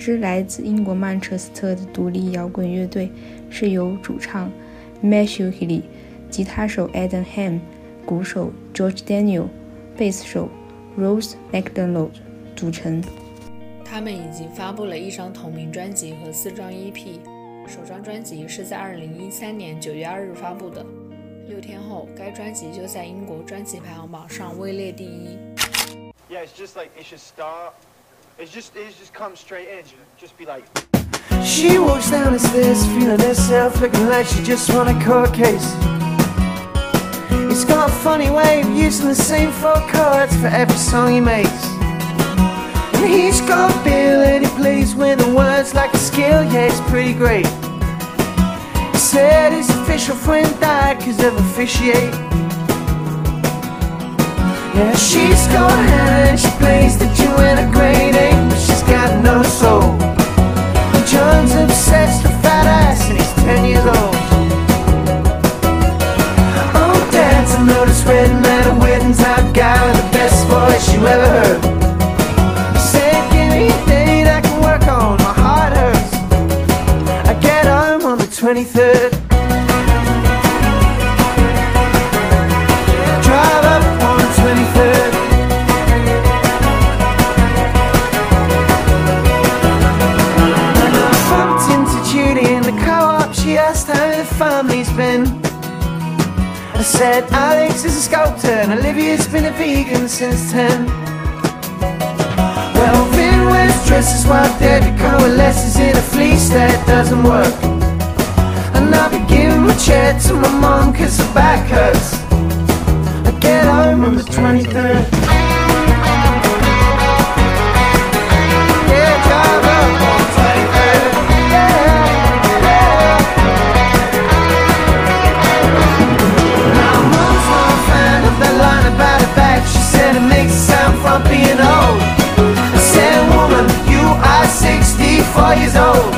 支来自英国曼彻斯特的独立摇滚乐队，是由主唱 Matthew Healy、吉他手 Adam Ham、鼓手 George Daniel、贝斯手 Rose McDonald 组成。他们已经发布了一张同名专辑和四张 EP，首张专辑是在2013年9月2日发布的。六天后，该专辑就在英国专辑排行榜上位列第一。Yeah, it's just like it should start. It's just it just come straight in. Just be like. She walks down the stairs, feeling herself, looking like she just won a court case. He's got a funny way of using the same four chords for every song he makes. And he's got a feel that he plays with the words like a skill, yeah, it's pretty great. He said his official friend died cause of officiate. Yeah, she's a hand and she plays the Joanna great aim, but she's got no soul. And John's obsessed with fat ass and he's 10 years old. Oh, Dad's a notice red letter wedding type guy with the best voice you ever heard. A I can work on, my heart hurts. I get home on the 23rd. 10. Alex is a sculptor and Olivia's been a vegan since 10. Well, Finn wears dresses while Debbie coalesces in a fleece that doesn't work. And I'll be giving my chair to my mom cause her back hurts. I get home on the 23rd. Frumpy and old. I said, woman, you are 64 years old.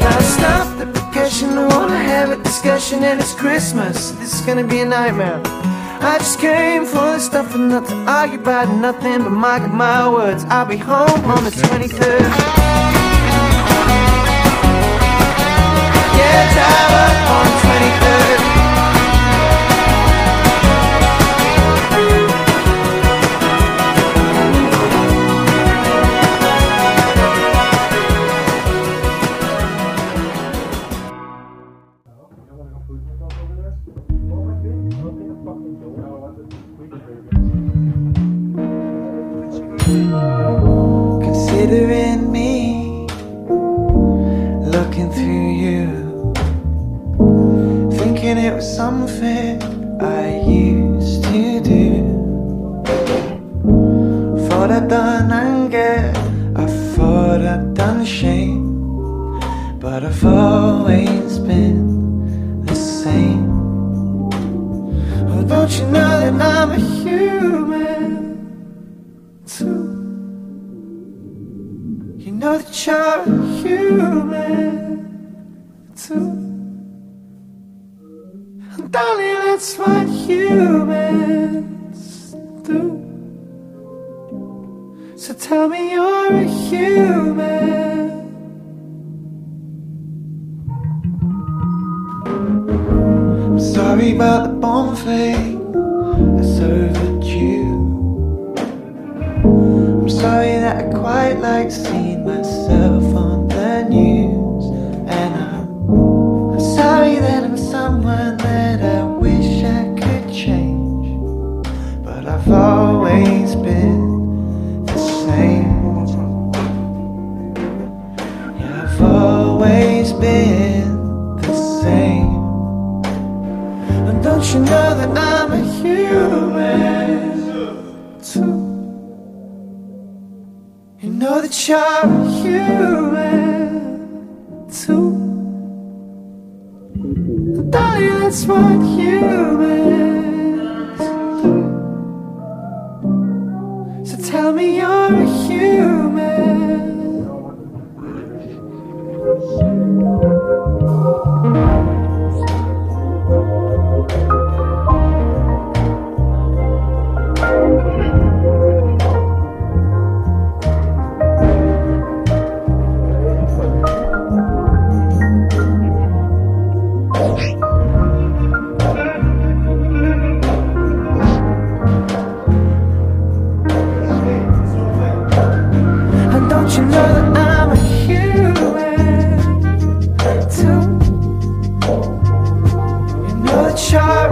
Now stop the percussion, I wanna have a discussion and it's Christmas. This is gonna be a nightmare. I just came for the stuff and not to argue about nothing but mark my words. I'll be home on the 23rd. Yeah,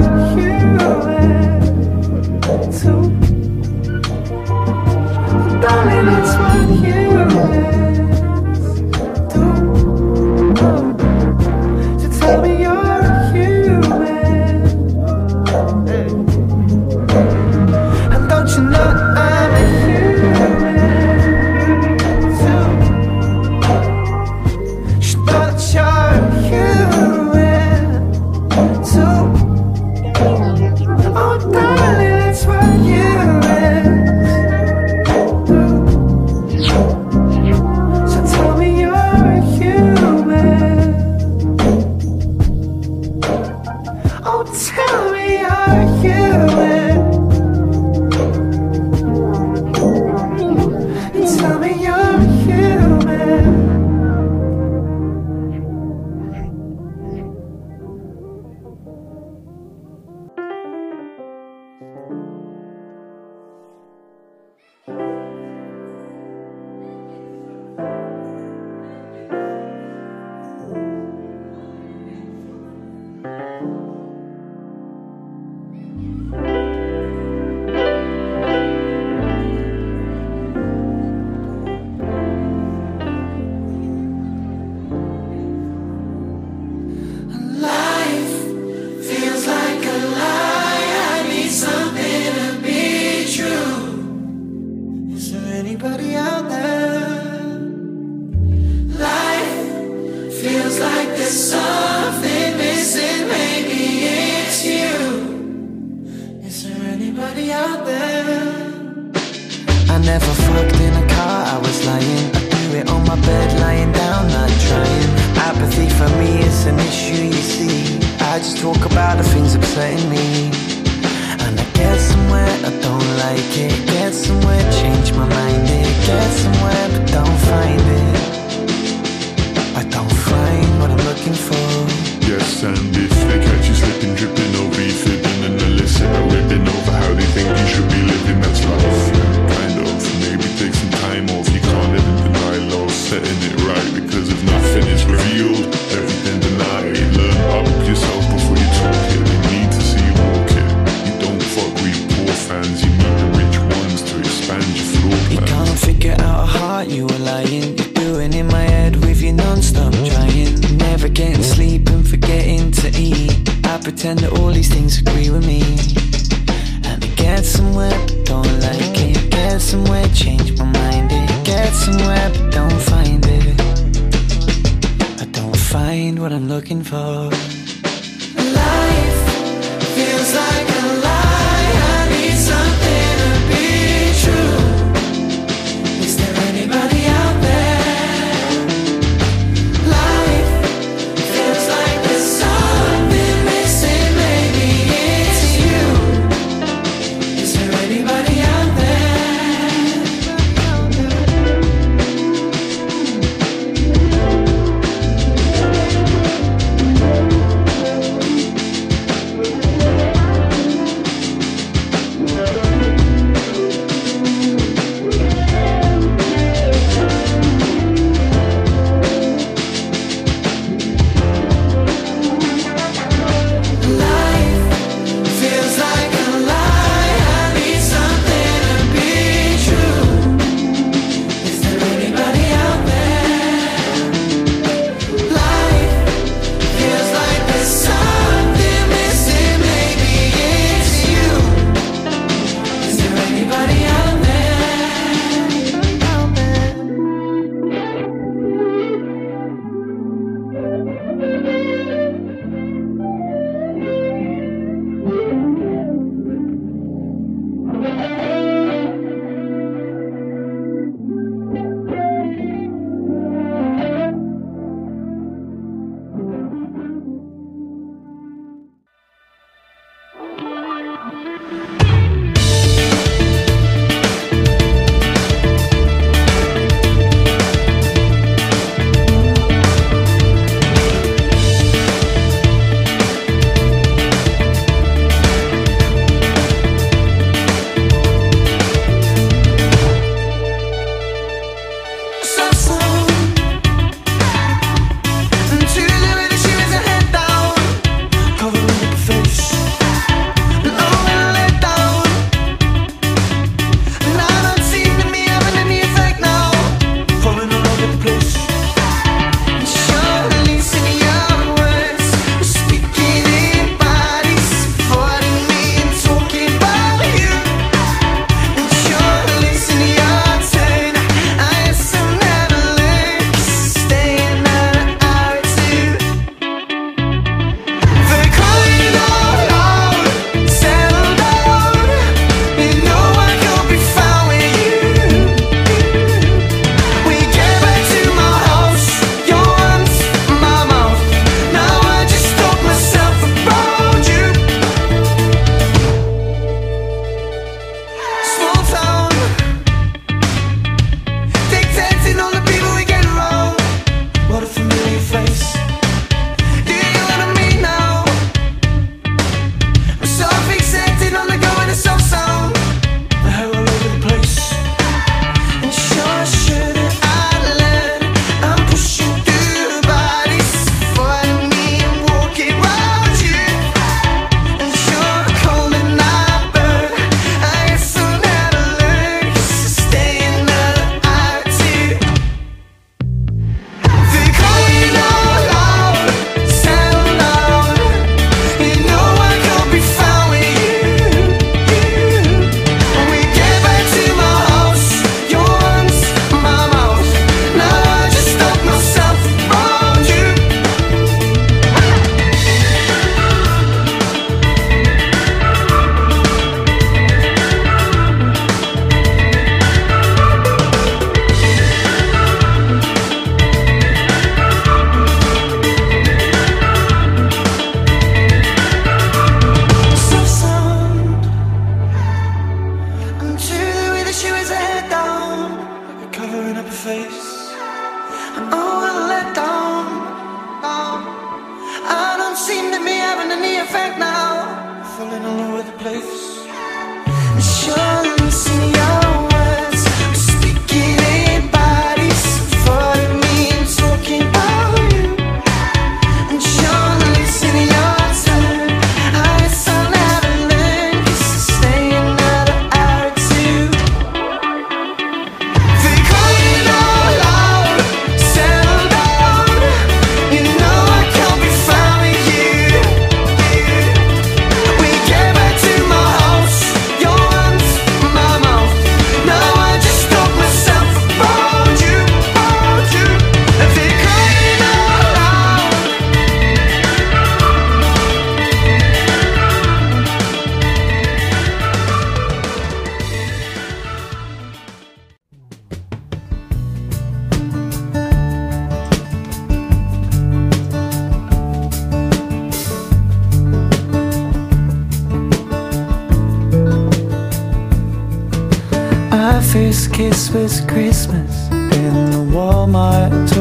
是 but don't like it. Get somewhere, change my mind. It Get somewhere, but don't find it. I don't find what I'm looking for.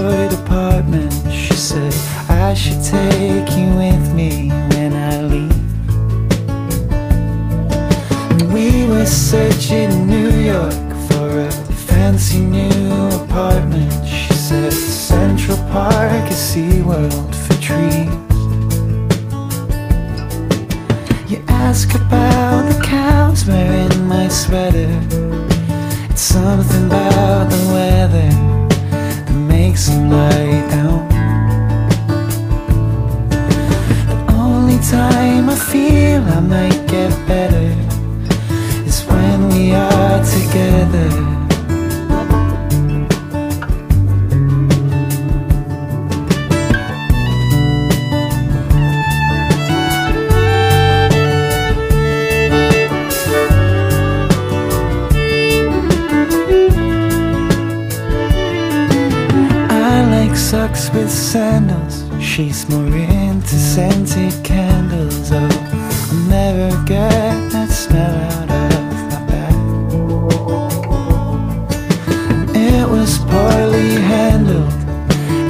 Department. She said, I should take you with me when I leave. We were searching New York for a fancy new apartment. She said, Central Park is SeaWorld for trees. You ask about the cows wearing my sweater. It's something about the weather makes them lie down. The only time I feel I might get better is when we are together. With sandals. She's more into scented candles. Oh, I'll never get that smell out of my bag. It was poorly handled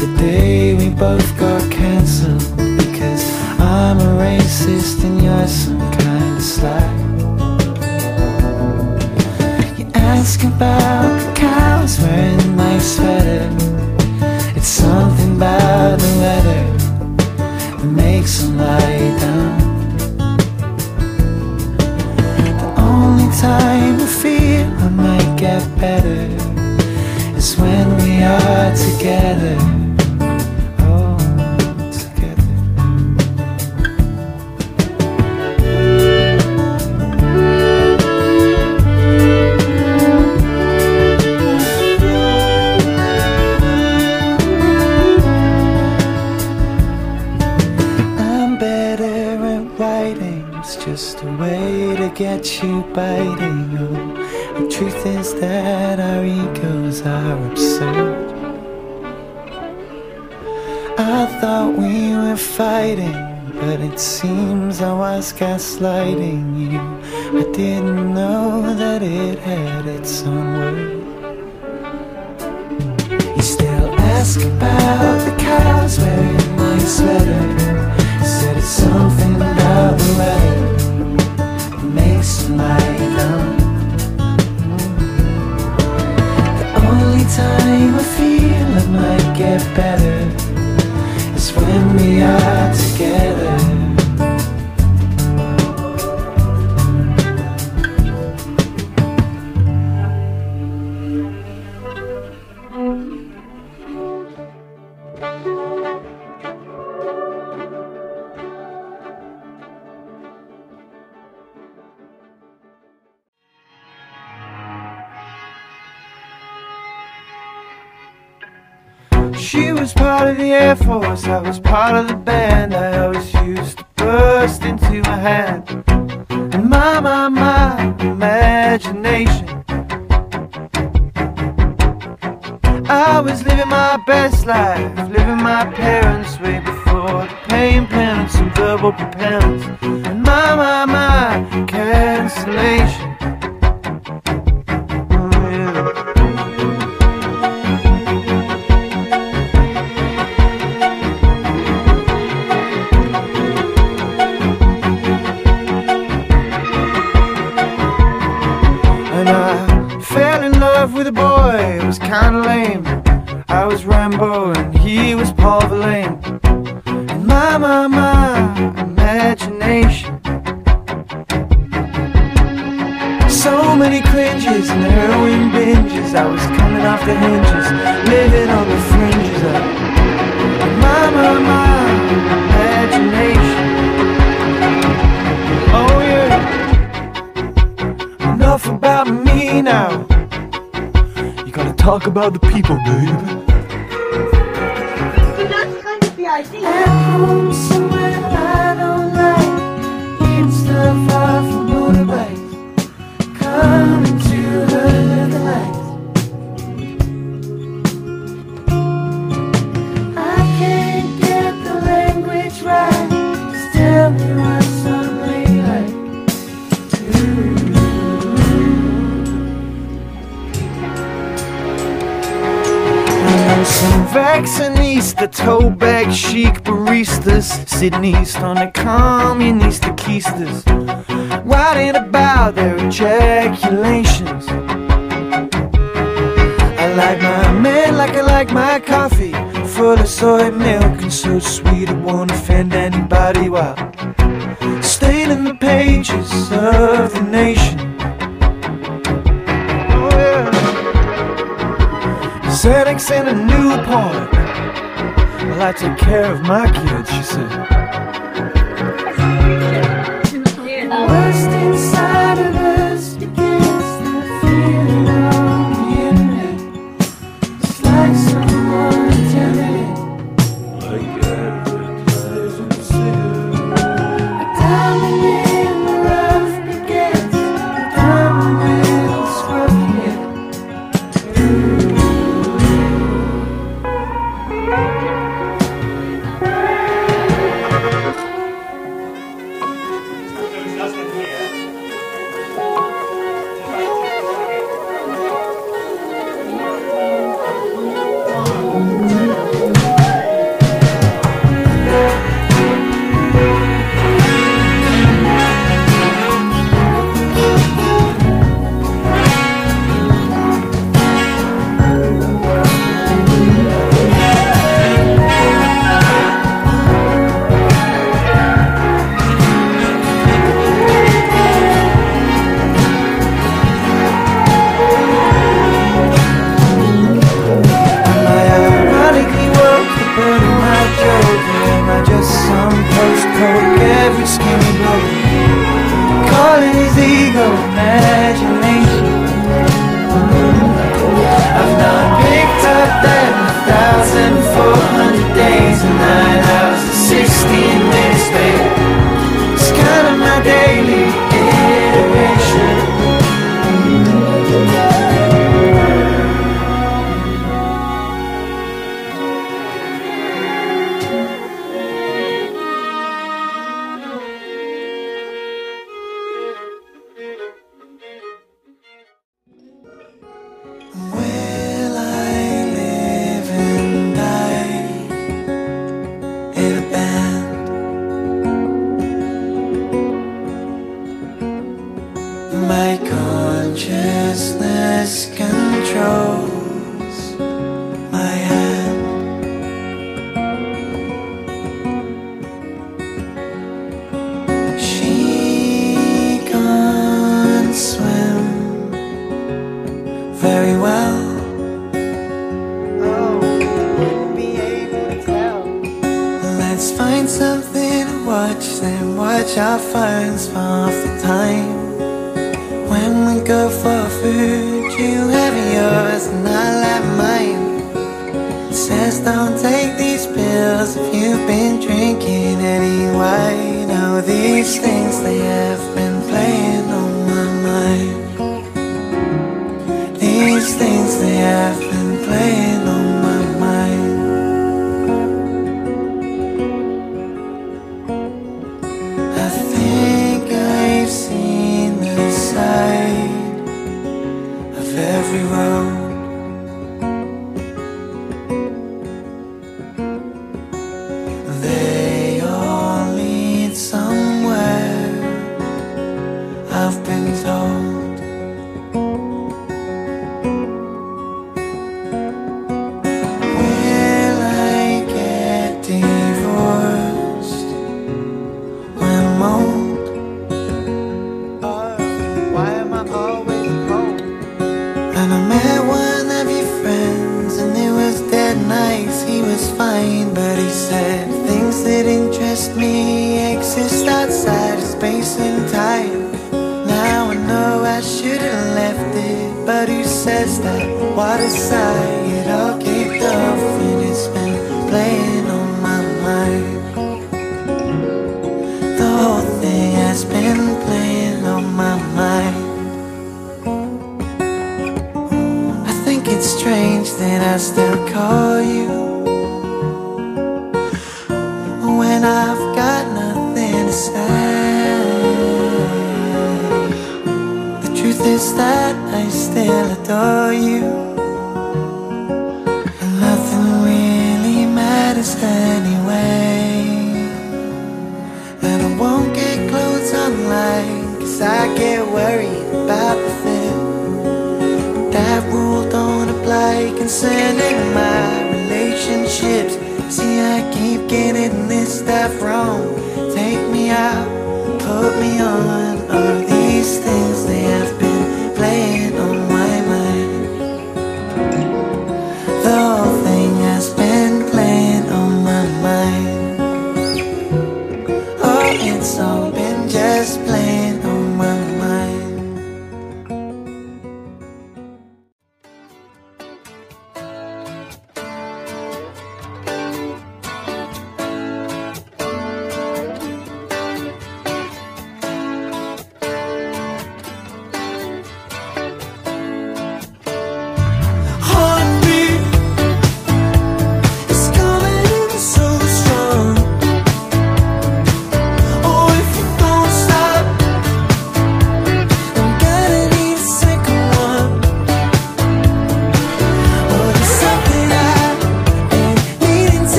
the day we both got cancelled because I'm a racist and you're some better is when we are together. Oh, together. I'm better at writing. It's just a way to get you biting. Gaslighting you. I was part of the band. I always used to burst into my hand. And my, my, my imagination. I was living my best life, living my parents' way before the pain, penance, and verbal propellants. And my, my, my cancellation. Kinda lame. I was Rimbaud and he was Paul Verlaine. And my, my, my imagination. So many cringes and heroin binges. I was coming off the hinges, living on the fringes of my, my, my imagination. Oh yeah. Enough about me now. Talk about the people, baby. So that's kind of the idea. Vaccinista, toe bag chic baristas sitting east on the communist keisters, writing about their ejaculations. I like my man like I like my coffee, full of soy milk and so sweet it won't offend anybody while staining the pages of the nation. Xanax and a Newport. Well, I take care of my kids, she said. Things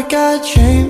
got a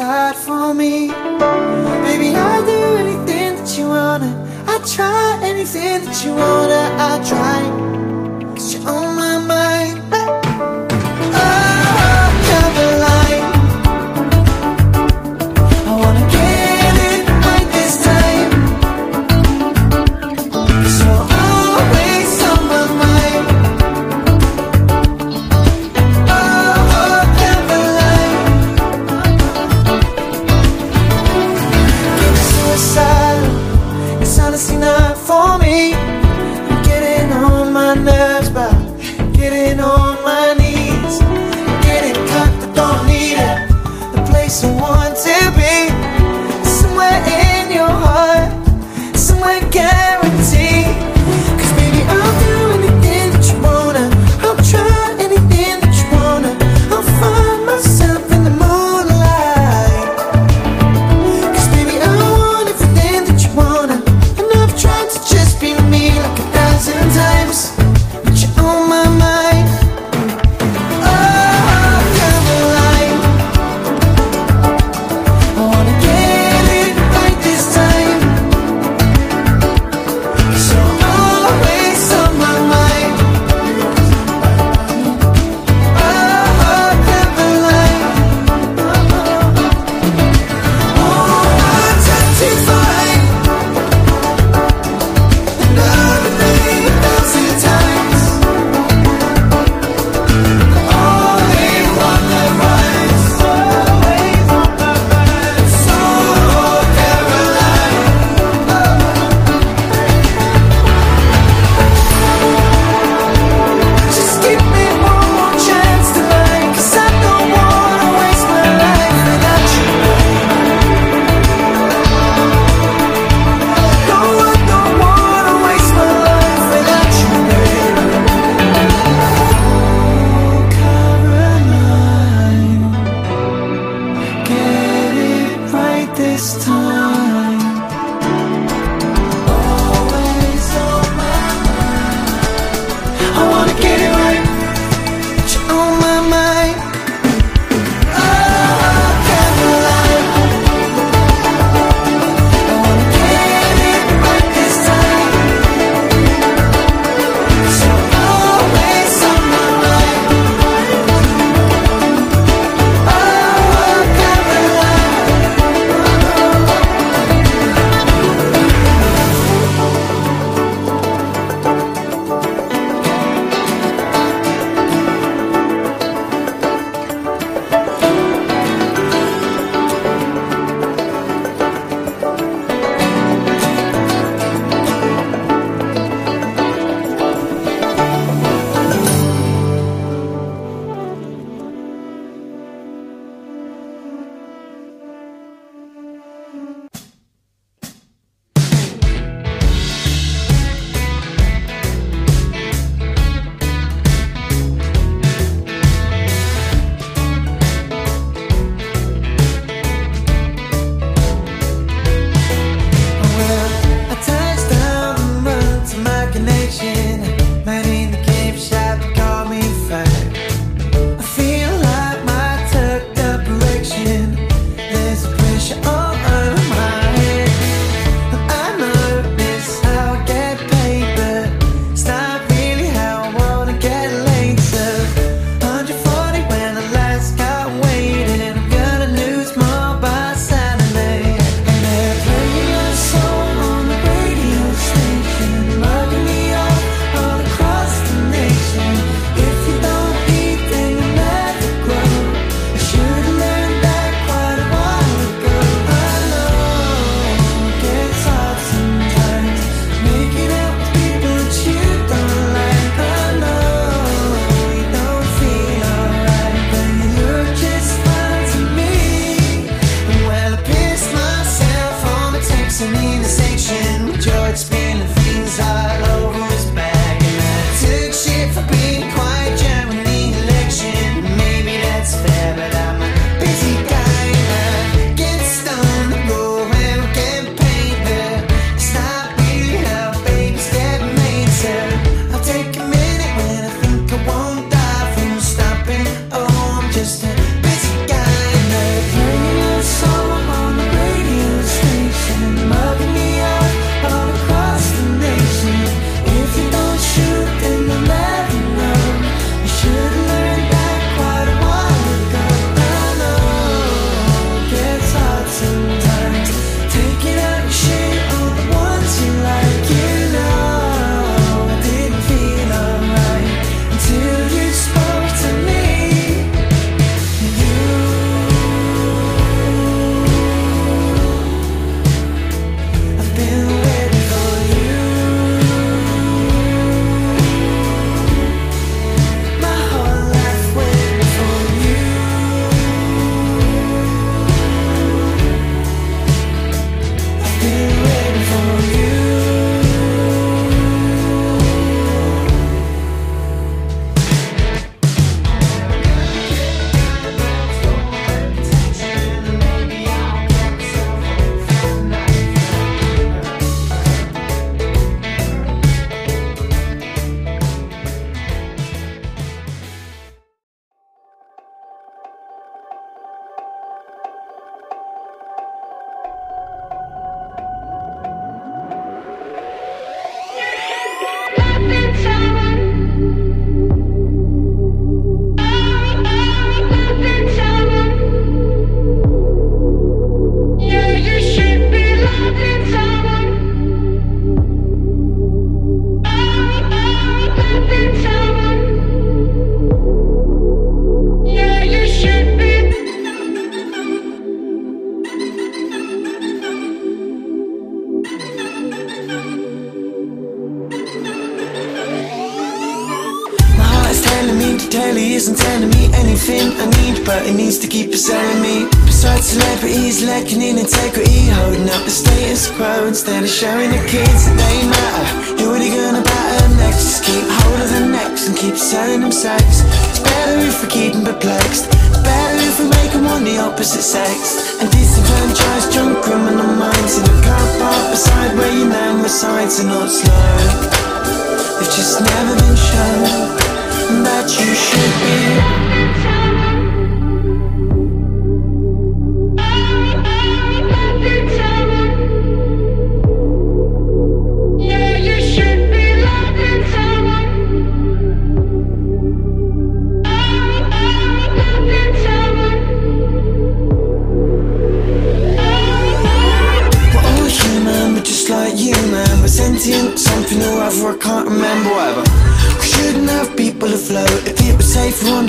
side for me. Baby, I'll do anything that you wanna. I'll try anything that you wanna. I'll try.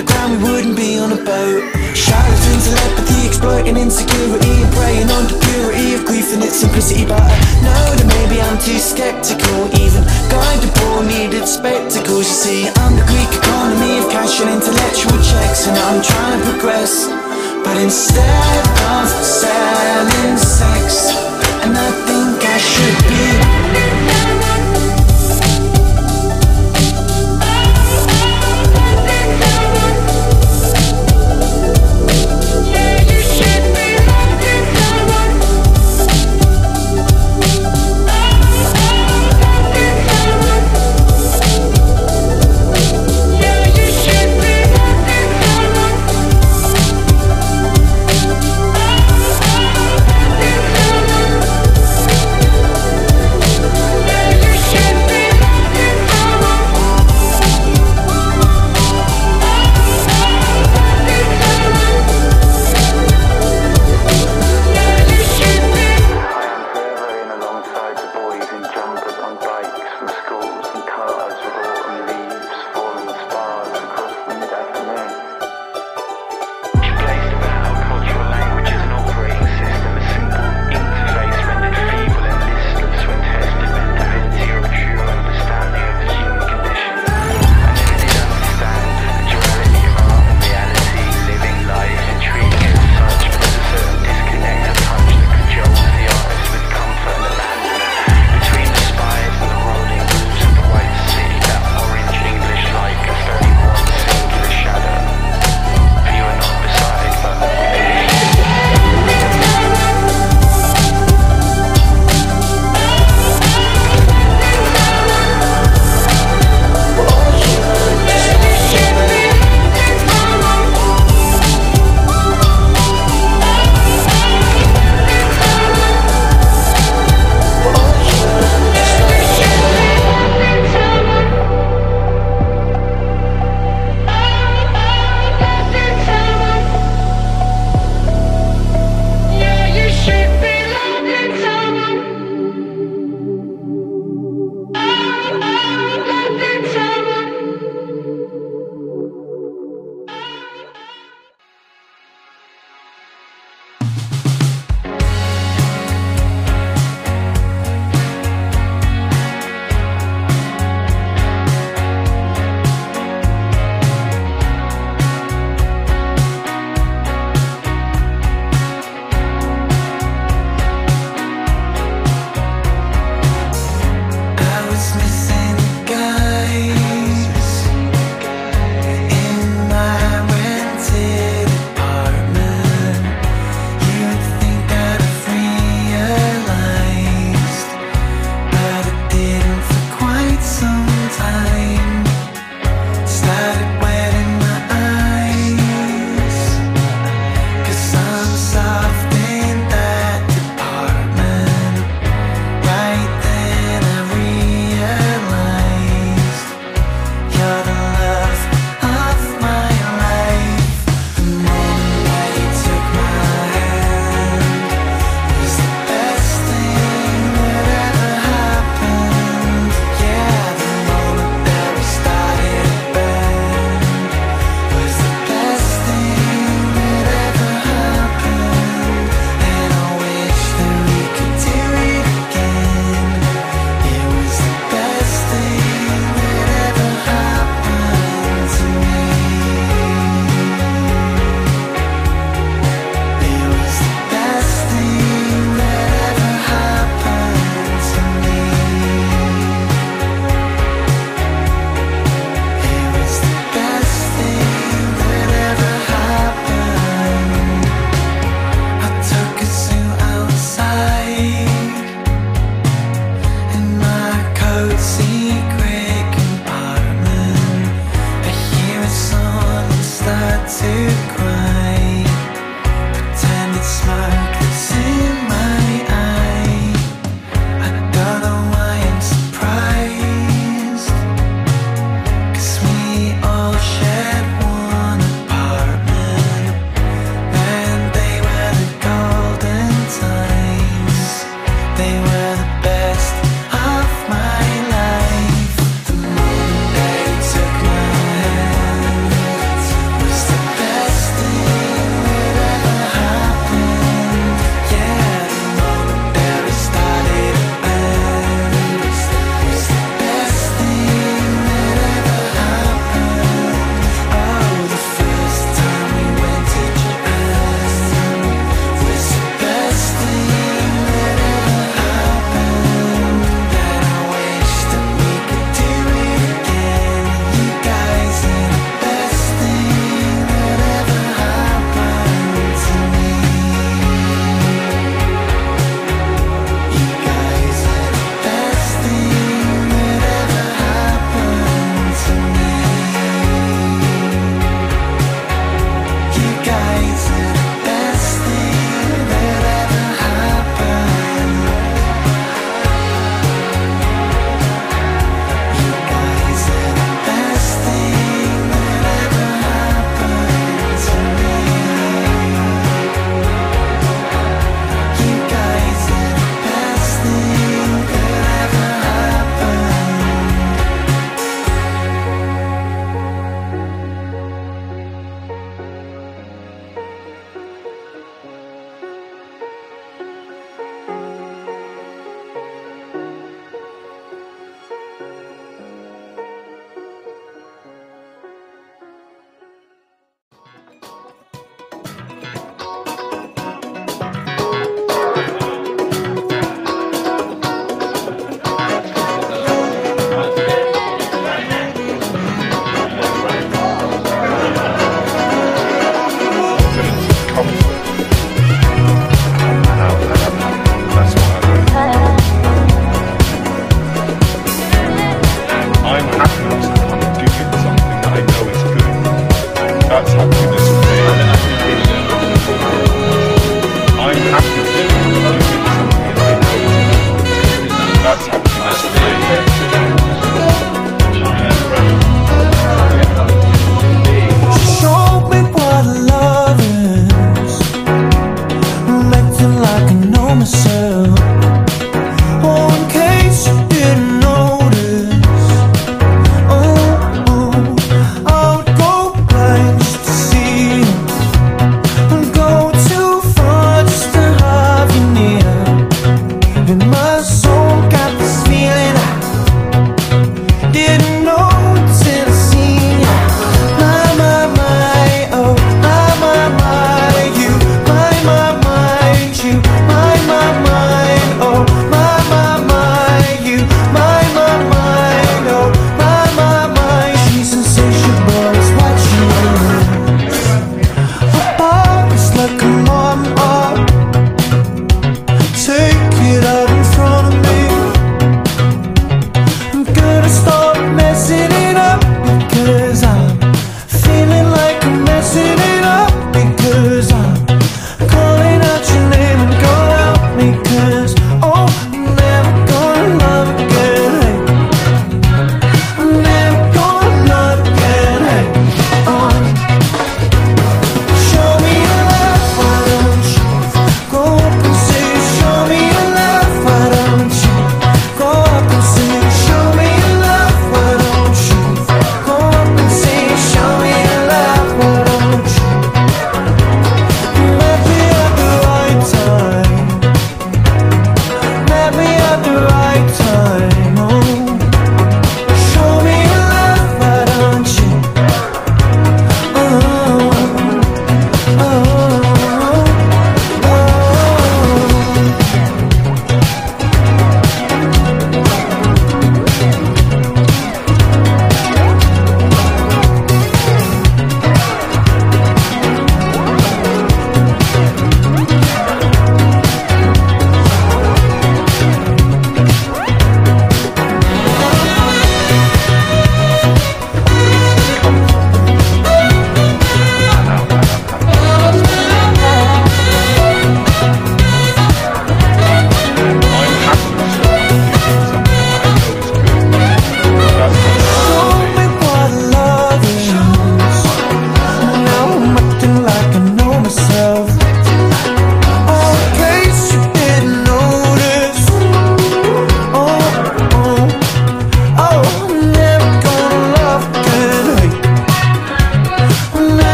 underground, we wouldn't be on a boat. Charlatans, telepathy, exploiting insecurity, and preying on the purity of grief and its simplicity. But I know that maybe I'm too skeptical, even guided poor needed spectacles. You see, I'm the Greek economy of cash and intellectual checks, and I'm trying to progress. But instead of selling sex, and I think I should be.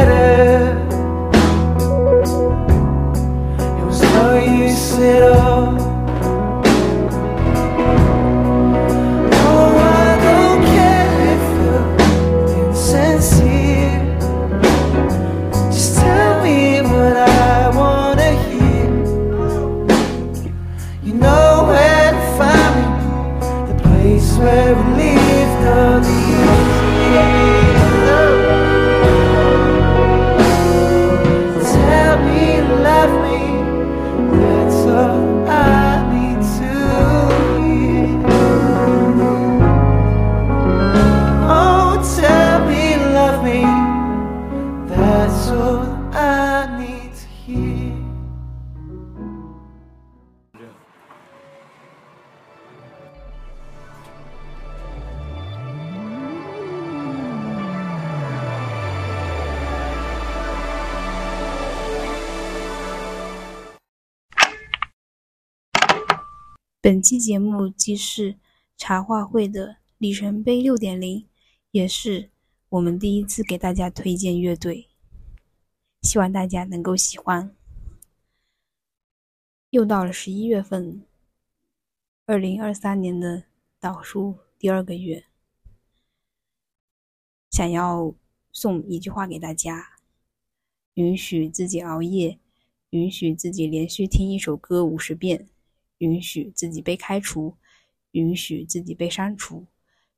A 期节目既是茶话会的里程碑六点零，也是我们第一次给大家推荐乐队，希望大家能够喜欢。又到了十一月份，二零二三年的倒数第二个月，想要送一句话给大家：允许自己熬夜，允许自己连续听一首歌五十遍。允许自己被开除，允许自己被删除，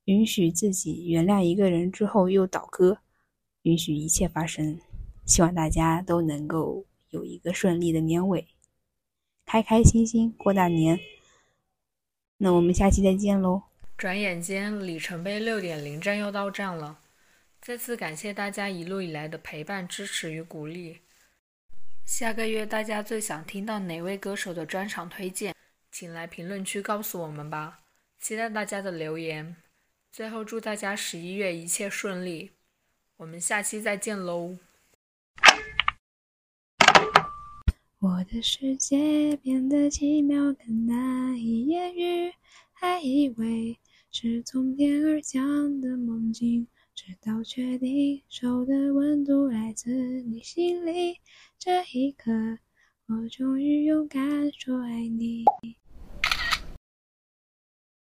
允许自己原谅一个人之后又倒戈，允许一切发生。希望大家都能够有一个顺利的年尾，开开心心过大年。那我们下期再见喽！转眼间，里程碑六点零站又到站了。再次感谢大家一路以来的陪伴、支持与鼓励。下个月大家最想听到哪位歌手的专场推荐？请来评论区告诉我们吧，期待大家的留言。最后，祝大家十一月一切顺利，我们下期再见喽！我的世界变得奇妙更难以言喻，还以为是从天而降的梦境，直到确定手的温度来自你心里，这一刻，我终于勇敢说爱你。